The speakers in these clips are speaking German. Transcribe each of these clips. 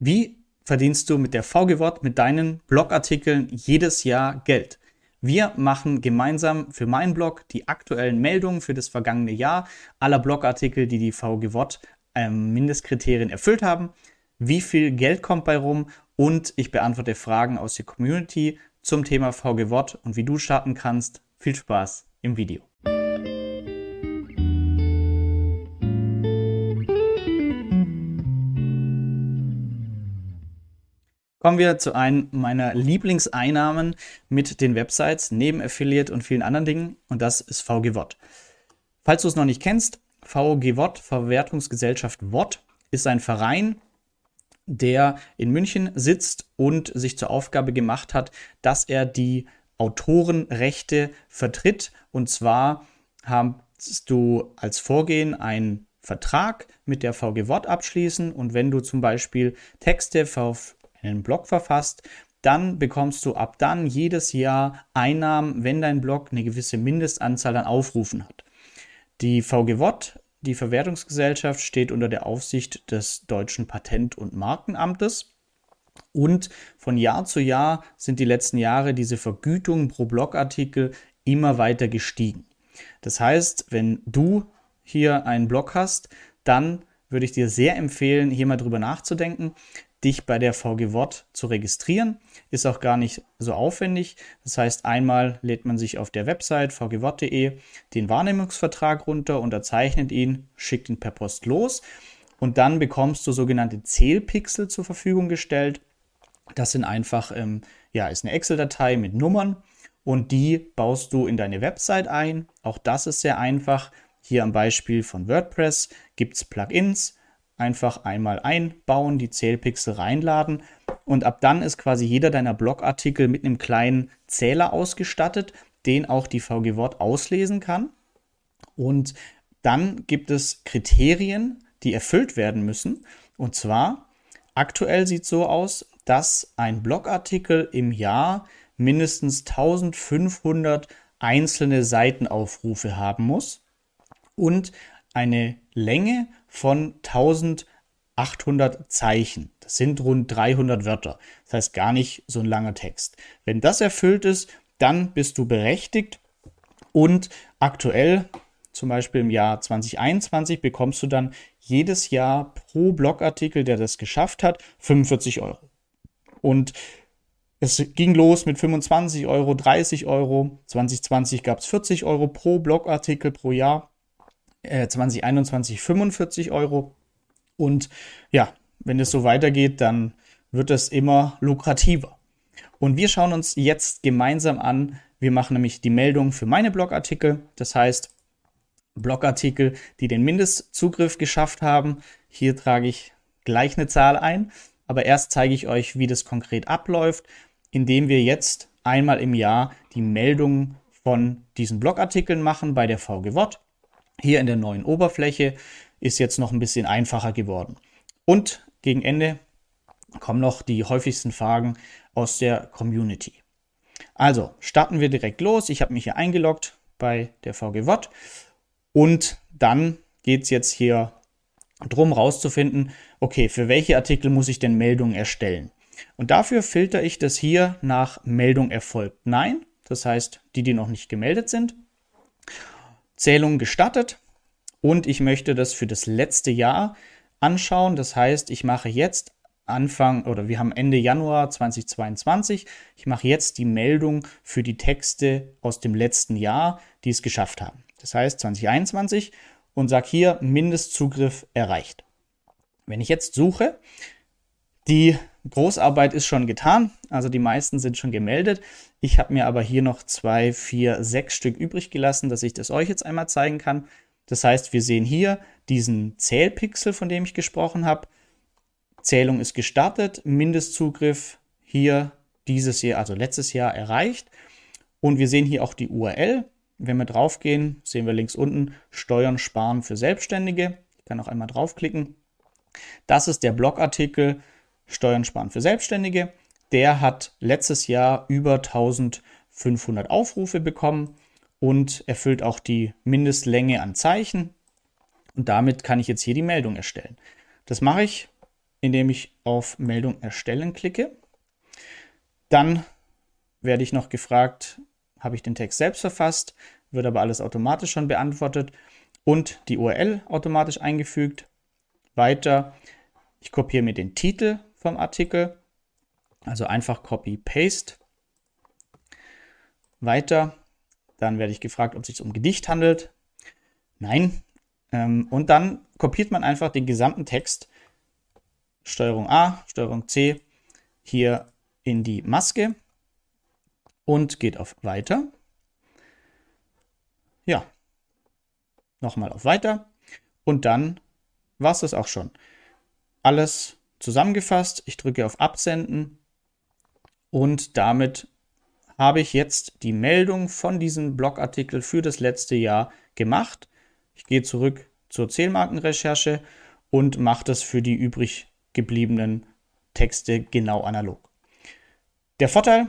Wie verdienst du mit der VG mit deinen Blogartikeln jedes Jahr Geld? Wir machen gemeinsam für meinen Blog die aktuellen Meldungen für das vergangene Jahr aller Blogartikel, die die VG ähm, Mindestkriterien erfüllt haben. Wie viel Geld kommt bei rum? Und ich beantworte Fragen aus der Community zum Thema VG und wie du starten kannst. Viel Spaß im Video. Kommen wir zu einem meiner Lieblingseinnahmen mit den Websites, neben Affiliate und vielen anderen Dingen, und das ist VGWOT. Falls du es noch nicht kennst, VGWOT, Verwertungsgesellschaft WOT, ist ein Verein, der in München sitzt und sich zur Aufgabe gemacht hat, dass er die Autorenrechte vertritt. Und zwar hast du als Vorgehen einen Vertrag mit der VGWOT abschließen und wenn du zum Beispiel Texte einen Blog verfasst, dann bekommst du ab dann jedes Jahr Einnahmen, wenn dein Blog eine gewisse Mindestanzahl an Aufrufen hat. Die VGWOT, die Verwertungsgesellschaft, steht unter der Aufsicht des deutschen Patent- und Markenamtes. Und von Jahr zu Jahr sind die letzten Jahre diese Vergütungen pro Blogartikel immer weiter gestiegen. Das heißt, wenn du hier einen Blog hast, dann würde ich dir sehr empfehlen, hier mal drüber nachzudenken, dich bei der VGWOT zu registrieren. Ist auch gar nicht so aufwendig. Das heißt, einmal lädt man sich auf der Website vgwot.de den Wahrnehmungsvertrag runter, unterzeichnet ihn, schickt ihn per Post los und dann bekommst du sogenannte Zählpixel zur Verfügung gestellt. Das sind einfach, ähm, ja, ist eine Excel-Datei mit Nummern und die baust du in deine Website ein. Auch das ist sehr einfach. Hier am Beispiel von WordPress gibt es Plugins einfach einmal einbauen, die Zählpixel reinladen und ab dann ist quasi jeder deiner Blogartikel mit einem kleinen Zähler ausgestattet, den auch die VG Wort auslesen kann. Und dann gibt es Kriterien, die erfüllt werden müssen. Und zwar, aktuell sieht es so aus, dass ein Blogartikel im Jahr mindestens 1500 einzelne Seitenaufrufe haben muss und eine Länge von 1800 Zeichen. Das sind rund 300 Wörter. Das heißt gar nicht so ein langer Text. Wenn das erfüllt ist, dann bist du berechtigt und aktuell, zum Beispiel im Jahr 2021, bekommst du dann jedes Jahr pro Blogartikel, der das geschafft hat, 45 Euro. Und es ging los mit 25 Euro, 30 Euro. 2020 gab es 40 Euro pro Blogartikel pro Jahr. 2021 äh, 45 Euro. Und ja, wenn es so weitergeht, dann wird es immer lukrativer. Und wir schauen uns jetzt gemeinsam an. Wir machen nämlich die Meldung für meine Blogartikel. Das heißt, Blogartikel, die den Mindestzugriff geschafft haben. Hier trage ich gleich eine Zahl ein. Aber erst zeige ich euch, wie das konkret abläuft, indem wir jetzt einmal im Jahr die Meldung von diesen Blogartikeln machen bei der VGWOT. Hier in der neuen Oberfläche ist jetzt noch ein bisschen einfacher geworden. Und gegen Ende kommen noch die häufigsten Fragen aus der Community. Also starten wir direkt los. Ich habe mich hier eingeloggt bei der VGWOT und dann geht es jetzt hier drum rauszufinden, okay, für welche Artikel muss ich denn Meldungen erstellen? Und dafür filter ich das hier nach Meldung erfolgt Nein, das heißt die, die noch nicht gemeldet sind. Zählung gestattet und ich möchte das für das letzte Jahr anschauen. Das heißt, ich mache jetzt Anfang oder wir haben Ende Januar 2022. Ich mache jetzt die Meldung für die Texte aus dem letzten Jahr, die es geschafft haben. Das heißt 2021 und sage hier Mindestzugriff erreicht. Wenn ich jetzt suche, die Großarbeit ist schon getan, also die meisten sind schon gemeldet. Ich habe mir aber hier noch zwei, vier, sechs Stück übrig gelassen, dass ich das euch jetzt einmal zeigen kann. Das heißt, wir sehen hier diesen Zählpixel, von dem ich gesprochen habe. Zählung ist gestartet, Mindestzugriff hier dieses Jahr, also letztes Jahr erreicht. Und wir sehen hier auch die URL. Wenn wir draufgehen, sehen wir links unten Steuern sparen für Selbstständige. Ich kann auch einmal draufklicken. Das ist der Blogartikel Steuern sparen für Selbstständige. Der hat letztes Jahr über 1500 Aufrufe bekommen und erfüllt auch die Mindestlänge an Zeichen. Und damit kann ich jetzt hier die Meldung erstellen. Das mache ich indem ich auf Meldung erstellen klicke. Dann werde ich noch gefragt, habe ich den Text selbst verfasst, wird aber alles automatisch schon beantwortet und die URL automatisch eingefügt. Weiter, ich kopiere mir den Titel vom Artikel, also einfach Copy-Paste. Weiter, dann werde ich gefragt, ob es sich um Gedicht handelt. Nein. Ähm, und dann kopiert man einfach den gesamten Text, Steuerung A, Steuerung C, hier in die Maske und geht auf Weiter. Ja, nochmal auf Weiter und dann war es das auch schon. Alles zusammengefasst. Ich drücke auf Absenden und damit habe ich jetzt die Meldung von diesem Blogartikel für das letzte Jahr gemacht. Ich gehe zurück zur Zählmarkenrecherche und mache das für die übrig gebliebenen Texte genau analog. Der Vorteil,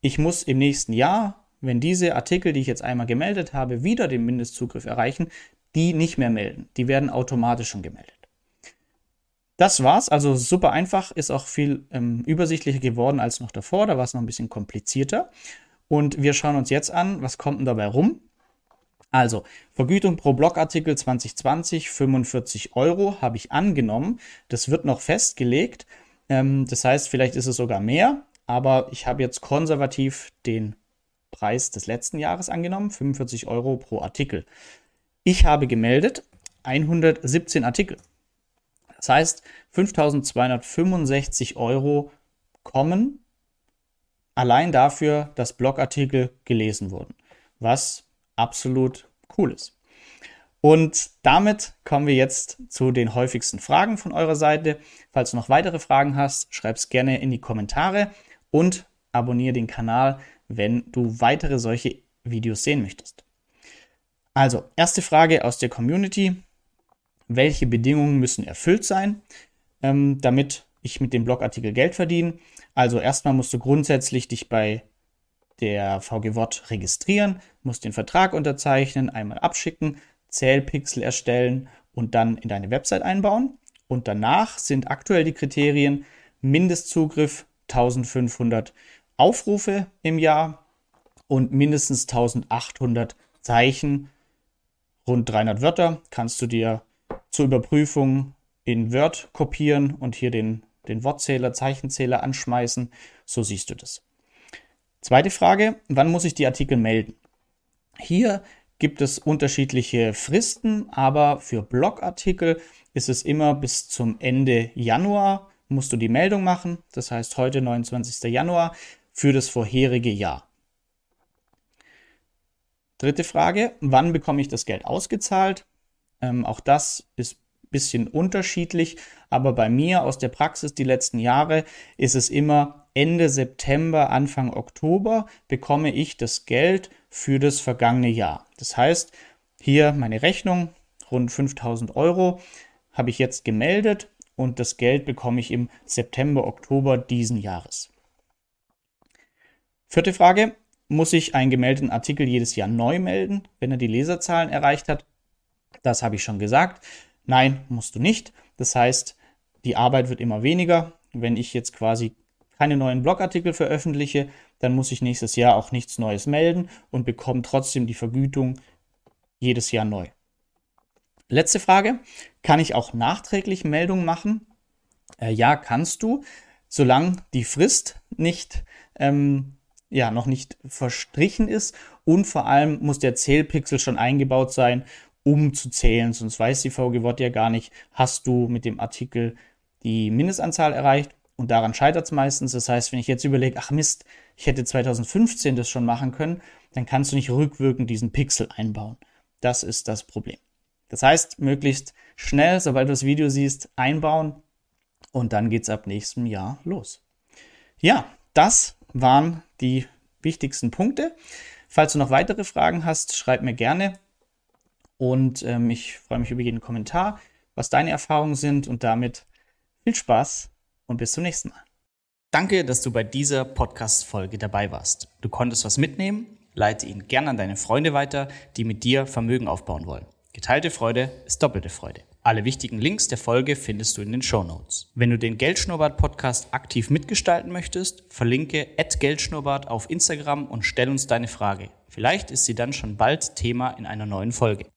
ich muss im nächsten Jahr, wenn diese Artikel, die ich jetzt einmal gemeldet habe, wieder den Mindestzugriff erreichen, die nicht mehr melden. Die werden automatisch schon gemeldet. Das war's, also super einfach, ist auch viel ähm, übersichtlicher geworden als noch davor, da war es noch ein bisschen komplizierter. Und wir schauen uns jetzt an, was kommt denn dabei rum? Also, Vergütung pro Blogartikel 2020 45 Euro habe ich angenommen. Das wird noch festgelegt. Ähm, das heißt, vielleicht ist es sogar mehr, aber ich habe jetzt konservativ den Preis des letzten Jahres angenommen, 45 Euro pro Artikel. Ich habe gemeldet 117 Artikel. Das heißt, 5265 Euro kommen allein dafür, dass Blogartikel gelesen wurden, was absolut cool ist. Und damit kommen wir jetzt zu den häufigsten Fragen von eurer Seite. Falls du noch weitere Fragen hast, schreib es gerne in die Kommentare und abonniere den Kanal, wenn du weitere solche Videos sehen möchtest. Also, erste Frage aus der Community welche Bedingungen müssen erfüllt sein, ähm, damit ich mit dem Blogartikel Geld verdiene. Also erstmal musst du grundsätzlich dich bei der VG Wort registrieren, musst den Vertrag unterzeichnen, einmal abschicken, Zählpixel erstellen und dann in deine Website einbauen. Und danach sind aktuell die Kriterien Mindestzugriff 1500 Aufrufe im Jahr und mindestens 1800 Zeichen, rund 300 Wörter kannst du dir zur Überprüfung in Word kopieren und hier den, den Wortzähler, Zeichenzähler anschmeißen. So siehst du das. Zweite Frage, wann muss ich die Artikel melden? Hier gibt es unterschiedliche Fristen, aber für Blogartikel ist es immer bis zum Ende Januar musst du die Meldung machen. Das heißt heute 29. Januar für das vorherige Jahr. Dritte Frage, wann bekomme ich das Geld ausgezahlt? Ähm, auch das ist ein bisschen unterschiedlich, aber bei mir aus der Praxis die letzten Jahre ist es immer Ende September, Anfang Oktober bekomme ich das Geld für das vergangene Jahr. Das heißt, hier meine Rechnung, rund 5000 Euro, habe ich jetzt gemeldet und das Geld bekomme ich im September, Oktober diesen Jahres. Vierte Frage, muss ich einen gemeldeten Artikel jedes Jahr neu melden, wenn er die Leserzahlen erreicht hat? Das habe ich schon gesagt. Nein, musst du nicht. Das heißt, die Arbeit wird immer weniger. Wenn ich jetzt quasi keine neuen Blogartikel veröffentliche, dann muss ich nächstes Jahr auch nichts Neues melden und bekomme trotzdem die Vergütung jedes Jahr neu. Letzte Frage. Kann ich auch nachträglich Meldungen machen? Äh, ja, kannst du, solange die Frist nicht, ähm, ja, noch nicht verstrichen ist und vor allem muss der Zählpixel schon eingebaut sein um zu zählen, sonst weiß die VG Wort ja gar nicht, hast du mit dem Artikel die Mindestanzahl erreicht und daran scheitert es meistens. Das heißt, wenn ich jetzt überlege, ach Mist, ich hätte 2015 das schon machen können, dann kannst du nicht rückwirkend diesen Pixel einbauen. Das ist das Problem. Das heißt, möglichst schnell, sobald du das Video siehst, einbauen und dann geht es ab nächstem Jahr los. Ja, das waren die wichtigsten Punkte. Falls du noch weitere Fragen hast, schreib mir gerne. Und ähm, ich freue mich über jeden Kommentar, was deine Erfahrungen sind. Und damit viel Spaß und bis zum nächsten Mal. Danke, dass du bei dieser Podcast-Folge dabei warst. Du konntest was mitnehmen. Leite ihn gern an deine Freunde weiter, die mit dir Vermögen aufbauen wollen. Geteilte Freude ist doppelte Freude. Alle wichtigen Links der Folge findest du in den Show Notes. Wenn du den Geldschnurrbart Podcast aktiv mitgestalten möchtest, verlinke @geldschnurrbart auf Instagram und stell uns deine Frage. Vielleicht ist sie dann schon bald Thema in einer neuen Folge.